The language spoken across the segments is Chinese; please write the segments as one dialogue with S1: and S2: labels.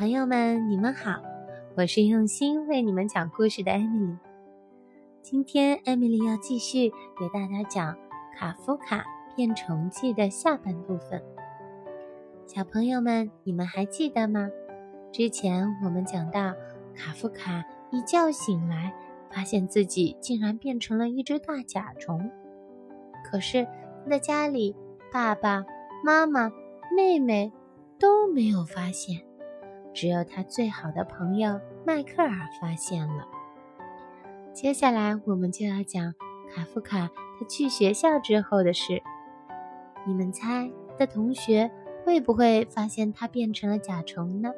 S1: 朋友们，你们好，我是用心为你们讲故事的艾米。今天艾米丽要继续给大家讲《卡夫卡变虫记》的下半部分。小朋友们，你们还记得吗？之前我们讲到，卡夫卡一觉醒来，发现自己竟然变成了一只大甲虫。可是他的家里，爸爸妈妈、妹妹都没有发现。只有他最好的朋友迈克尔发现了。接下来我们就要讲卡夫卡他去学校之后的事。你们猜他的同学会不会发现他变成了甲虫呢？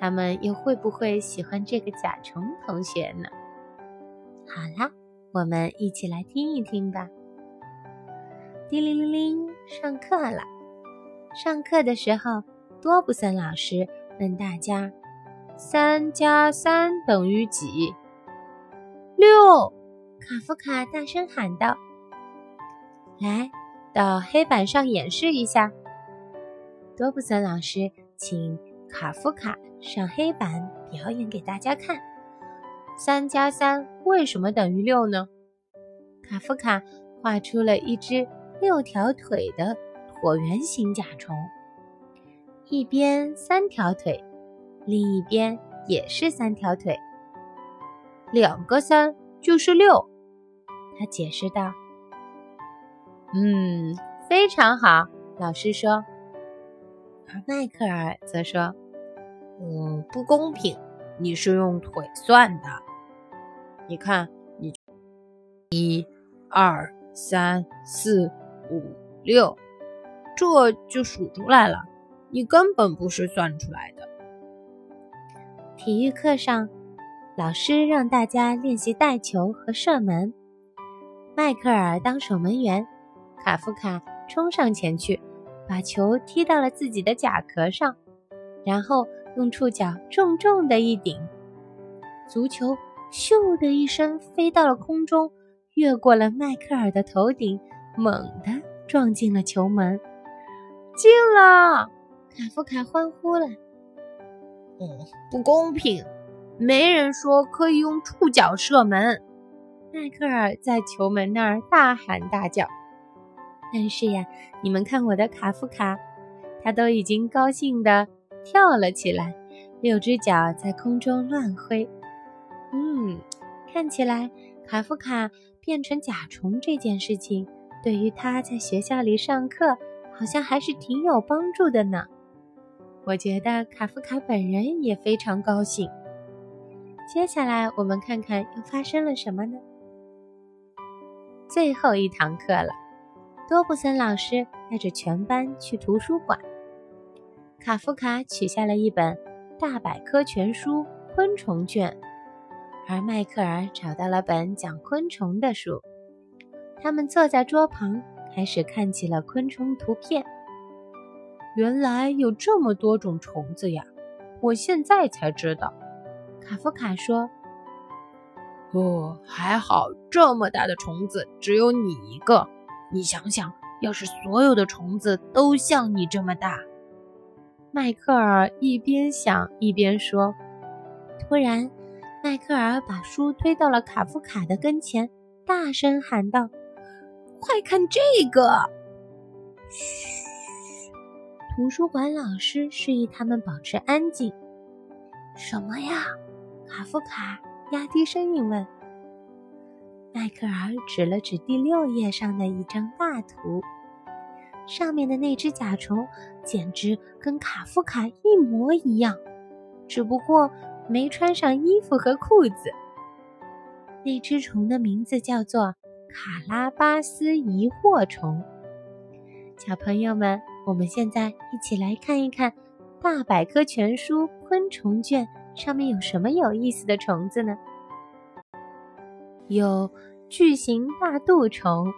S1: 他们又会不会喜欢这个甲虫同学呢？好啦，我们一起来听一听吧。叮铃铃铃，上课了。上课的时候，多布森老师。问大家：“三加三等于几？”六，卡夫卡大声喊道：“来，到黑板上演示一下。”多布森老师请卡夫卡上黑板表演给大家看：“三加三为什么等于六呢？”卡夫卡画出了一只六条腿的椭圆形甲虫。一边三条腿，另一边也是三条腿，两个三就是六。他解释道：“嗯，非常好。”老师说。而迈克尔则说：“嗯，不公平，你是用腿算的。你看，你一、二、三、四、五、六，这就数出来了。”你根本不是算出来的。体育课上，老师让大家练习带球和射门。迈克尔当守门员，卡夫卡冲上前去，把球踢到了自己的甲壳上，然后用触角重重的一顶，足球咻的一声飞到了空中，越过了迈克尔的头顶，猛地撞进了球门，进了。卡夫卡欢呼了。“嗯，不公平，没人说可以用触角射门。”迈克尔在球门那儿大喊大叫。但是呀，你们看我的卡夫卡，他都已经高兴地跳了起来，六只脚在空中乱挥。嗯，看起来卡夫卡变成甲虫这件事情，对于他在学校里上课，好像还是挺有帮助的呢。我觉得卡夫卡本人也非常高兴。接下来，我们看看又发生了什么呢？最后一堂课了，多布森老师带着全班去图书馆。卡夫卡取下了一本《大百科全书》昆虫卷，而迈克尔找到了本讲昆虫的书。他们坐在桌旁，开始看起了昆虫图片。原来有这么多种虫子呀！我现在才知道。卡夫卡说：“哦，还好，这么大的虫子只有你一个。你想想，要是所有的虫子都像你这么大……”迈克尔一边想一边说。突然，迈克尔把书推到了卡夫卡的跟前，大声喊道：“快看这个！”嘘。图书馆老师示意他们保持安静。什么呀？卡夫卡压低声音问。迈克尔指了指第六页上的一张大图，上面的那只甲虫简直跟卡夫卡一模一样，只不过没穿上衣服和裤子。那只虫的名字叫做卡拉巴斯疑惑虫。小朋友们。我们现在一起来看一看《大百科全书昆虫卷》上面有什么有意思的虫子呢？有巨型大肚虫、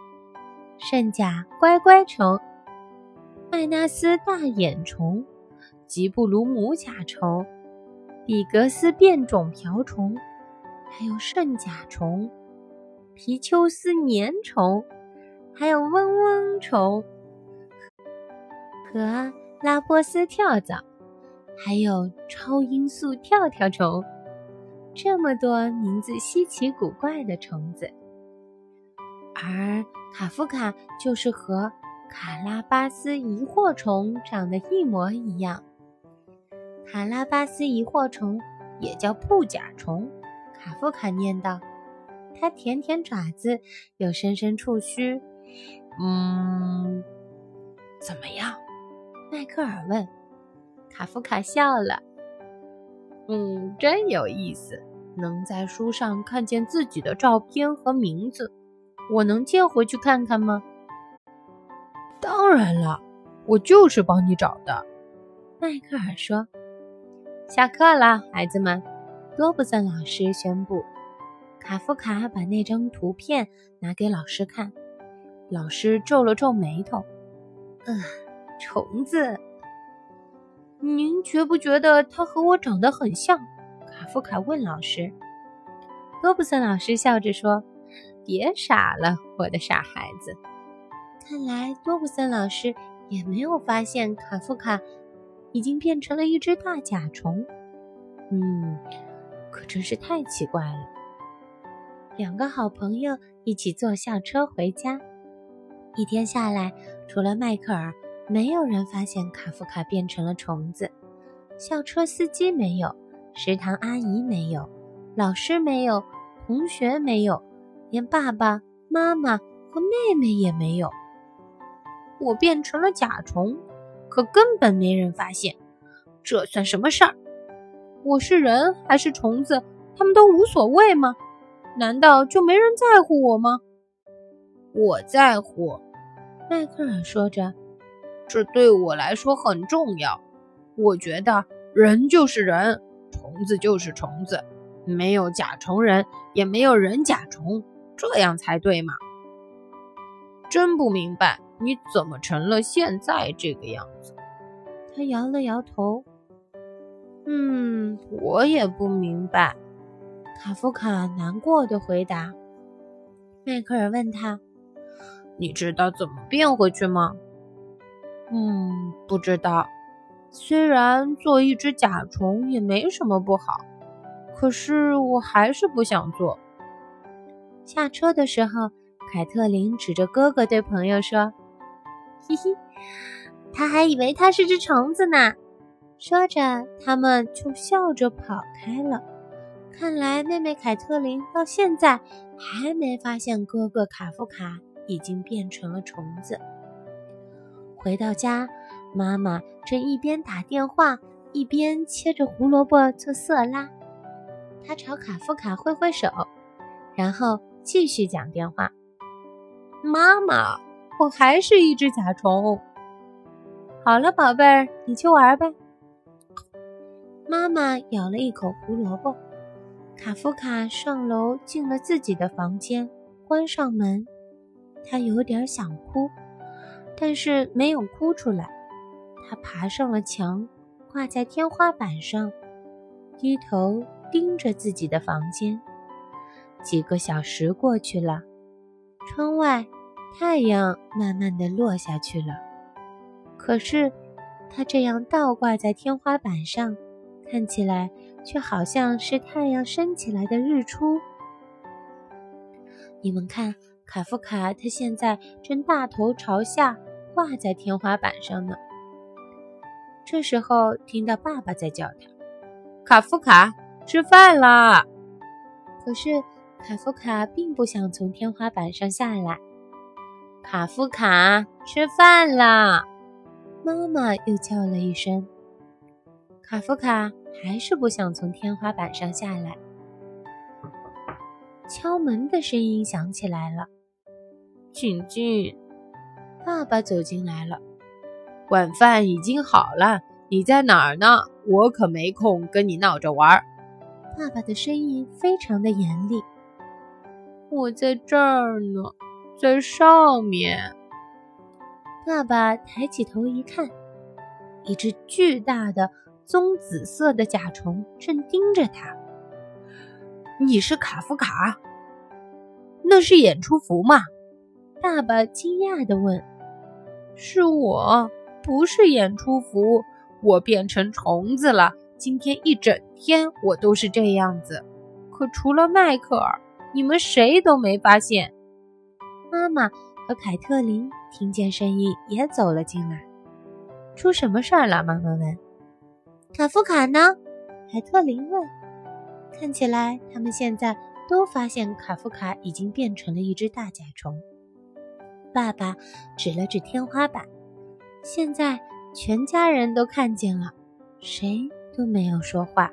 S1: 圣甲乖乖虫、麦纳斯大眼虫、吉布鲁姆甲虫、比格斯变种瓢虫，还有圣甲虫、皮丘斯粘虫，还有嗡嗡虫。和拉波斯跳蚤，还有超音速跳跳虫，这么多名字稀奇古怪的虫子。而卡夫卡就是和卡拉巴斯疑惑虫长得一模一样。卡拉巴斯疑惑虫也叫布甲虫，卡夫卡念道。它舔舔爪子，又伸伸触须。嗯，怎么样？迈克尔问。卡夫卡笑了。嗯，真有意思，能在书上看见自己的照片和名字。我能借回去看看吗？当然了，我就是帮你找的。迈克尔说。下课了，孩子们，多布森老师宣布。卡夫卡把那张图片拿给老师看，老师皱了皱眉头。呃，虫子，您觉不觉得它和我长得很像？卡夫卡问老师。多布森老师笑着说：“别傻了，我的傻孩子。”看来多布森老师也没有发现卡夫卡已经变成了一只大甲虫。嗯，可真是太奇怪了。两个好朋友一起坐校车回家。一天下来，除了迈克尔，没有人发现卡夫卡变成了虫子。校车司机没有，食堂阿姨没有，老师没有，同学没有，连爸爸妈妈和妹妹也没有。我变成了甲虫，可根本没人发现。这算什么事儿？我是人还是虫子，他们都无所谓吗？难道就没人在乎我吗？我在乎，迈克尔说着，这对我来说很重要。我觉得人就是人，虫子就是虫子，没有甲虫人，也没有人甲虫，这样才对嘛。真不明白你怎么成了现在这个样子。他摇了摇头。嗯，我也不明白。卡夫卡难过的回答。迈克尔问他：“你知道怎么变回去吗？”“嗯，不知道。虽然做一只甲虫也没什么不好，可是我还是不想做。”下车的时候，凯特琳指着哥哥对朋友说：“嘿嘿，他还以为他是只虫子呢。”说着，他们就笑着跑开了。看来妹妹凯特琳到现在还没发现哥哥卡夫卡已经变成了虫子。回到家，妈妈正一边打电话一边切着胡萝卜做色拉。她朝卡夫卡挥挥手，然后继续讲电话：“妈妈，我还是一只甲虫。好了，宝贝儿，你去玩吧。”妈妈咬了一口胡萝卜。卡夫卡上楼进了自己的房间，关上门。他有点想哭，但是没有哭出来。他爬上了墙，挂在天花板上，低头盯着自己的房间。几个小时过去了，窗外太阳慢慢的落下去了。可是，他这样倒挂在天花板上，看起来。却好像是太阳升起来的日出。你们看，卡夫卡他现在正大头朝下挂在天花板上呢。这时候听到爸爸在叫他：“卡夫卡，吃饭啦！”可是卡夫卡并不想从天花板上下来。卡夫卡，吃饭啦！妈妈又叫了一声。卡夫卡。还是不想从天花板上下来。敲门的声音响起来了，请进。爸爸走进来了。晚饭已经好了，你在哪儿呢？我可没空跟你闹着玩。爸爸的声音非常的严厉。我在这儿呢，在上面。爸爸抬起头一看，一只巨大的。棕紫色的甲虫正盯着他。你是卡夫卡？那是演出服吗？爸爸惊讶地问。是我，不是演出服，我变成虫子了。今天一整天我都是这样子，可除了迈克尔，你们谁都没发现。
S2: 妈妈和凯特琳听见声音也走了进来。
S1: 出什么事儿了？妈妈问。
S2: 卡夫卡呢？凯特琳问。看起来他们现在都发现卡夫卡已经变成了一只大甲虫。爸爸指了指天花板，现在全家人都看见了，谁都没有说话，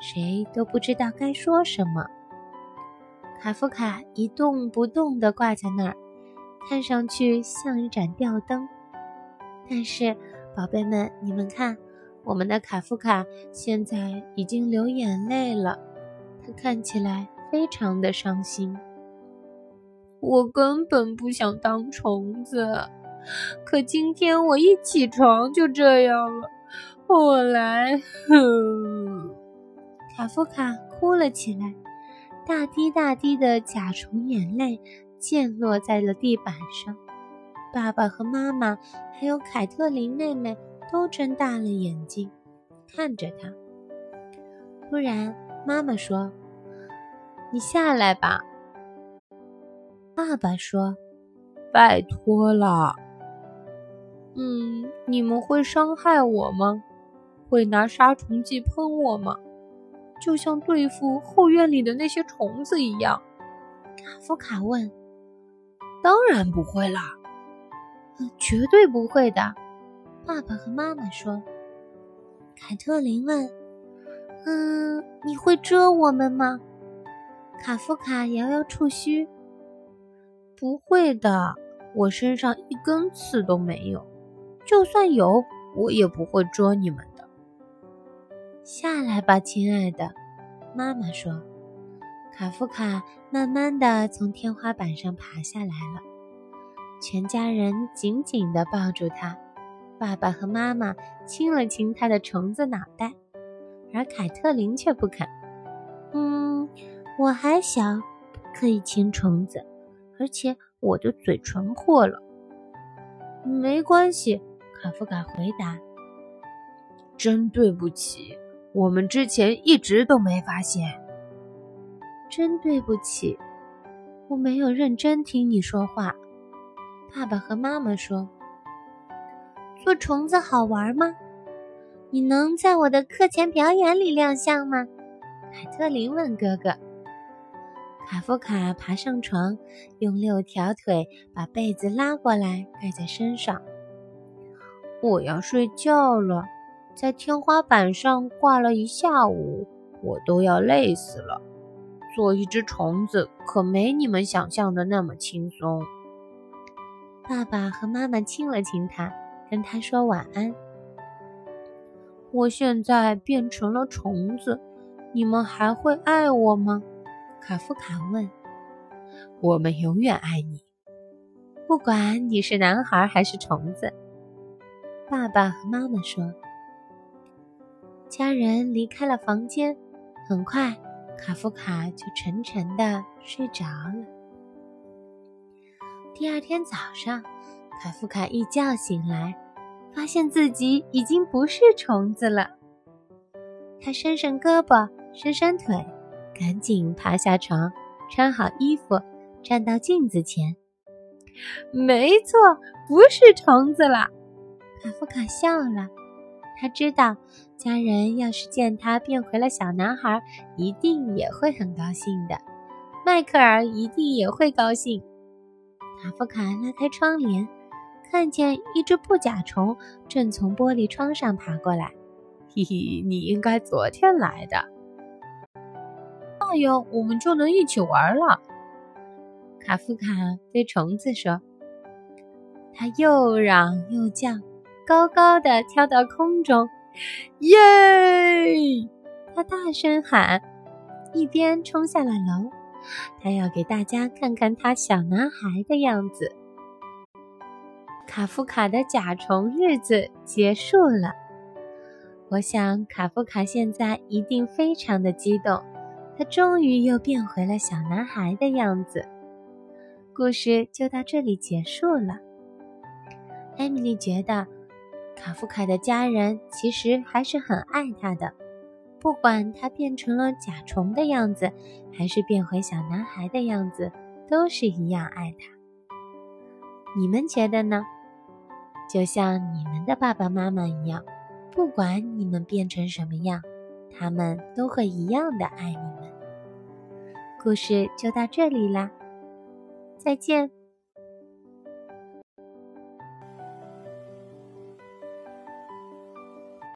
S2: 谁都不知道该说什么。卡夫卡一动不动地挂在那儿，看上去像一盏吊灯。但是，宝贝们，你们看，我们的卡夫卡现在已经流眼泪了，他看起来非常的伤心。
S1: 我根本不想当虫子，可今天我一起床就这样了。后来，哼，
S2: 卡夫卡哭了起来。大滴大滴的甲虫眼泪溅落在了地板上，爸爸和妈妈还有凯特琳妹妹都睁大了眼睛看着他。突然，妈妈说：“
S1: 你下来吧。”
S2: 爸爸说：“
S1: 拜托了。”“嗯，你们会伤害我吗？会拿杀虫剂喷我吗？”就像对付后院里的那些虫子一样，
S2: 卡夫卡问：“
S1: 当然不会啦，
S2: 绝对不会的。”爸爸和妈妈说。凯特琳问：“嗯，你会蛰我们吗？”卡夫卡摇摇触须：“
S1: 不会的，我身上一根刺都没有，就算有，我也不会捉你们的。”
S2: 下来吧，亲爱的，妈妈说。卡夫卡慢慢的从天花板上爬下来了，全家人紧紧的抱住他，爸爸和妈妈亲了亲他的虫子脑袋，而凯特琳却不肯。嗯，我还小，不可以亲虫子，而且我的嘴唇破了。
S1: 没关系，卡夫卡回答。真对不起。我们之前一直都没发现，
S2: 真对不起，我没有认真听你说话。爸爸和妈妈说：“做虫子好玩吗？你能在我的课前表演里亮相吗？”凯特琳问哥哥。卡夫卡爬上床，用六条腿把被子拉过来盖在身上。
S1: 我要睡觉了。在天花板上挂了一下午，我都要累死了。做一只虫子可没你们想象的那么轻松。
S2: 爸爸和妈妈亲了亲他，跟他说晚安。
S1: 我现在变成了虫子，你们还会爱我吗？
S2: 卡夫卡问。
S1: 我们永远爱你，
S2: 不管你是男孩还是虫子。爸爸和妈妈说。家人离开了房间，很快，卡夫卡就沉沉的睡着了。第二天早上，卡夫卡一觉醒来，发现自己已经不是虫子了。他伸伸胳膊，伸伸腿，赶紧爬下床，穿好衣服，站到镜子前。
S1: 没错，不是虫子了。
S2: 卡夫卡笑了。他知道，家人要是见他变回了小男孩，一定也会很高兴的。迈克尔一定也会高兴。卡夫卡拉开窗帘，看见一只布甲虫正从玻璃窗上爬过来。
S1: 嘿嘿，你应该昨天来的。那样我们就能一起玩了。
S2: 卡夫卡对虫子说。他又嚷又叫。高高的跳到空中，
S1: 耶！
S2: 他大声喊，一边冲下了楼。他要给大家看看他小男孩的样子。卡夫卡的甲虫日子结束了。我想卡夫卡现在一定非常的激动，他终于又变回了小男孩的样子。故事就到这里结束了。艾米丽觉得。卡夫卡的家人其实还是很爱他的，不管他变成了甲虫的样子，还是变回小男孩的样子，都是一样爱他。你们觉得呢？就像你们的爸爸妈妈一样，不管你们变成什么样，他们都会一样的爱你们。故事就到这里啦，再见。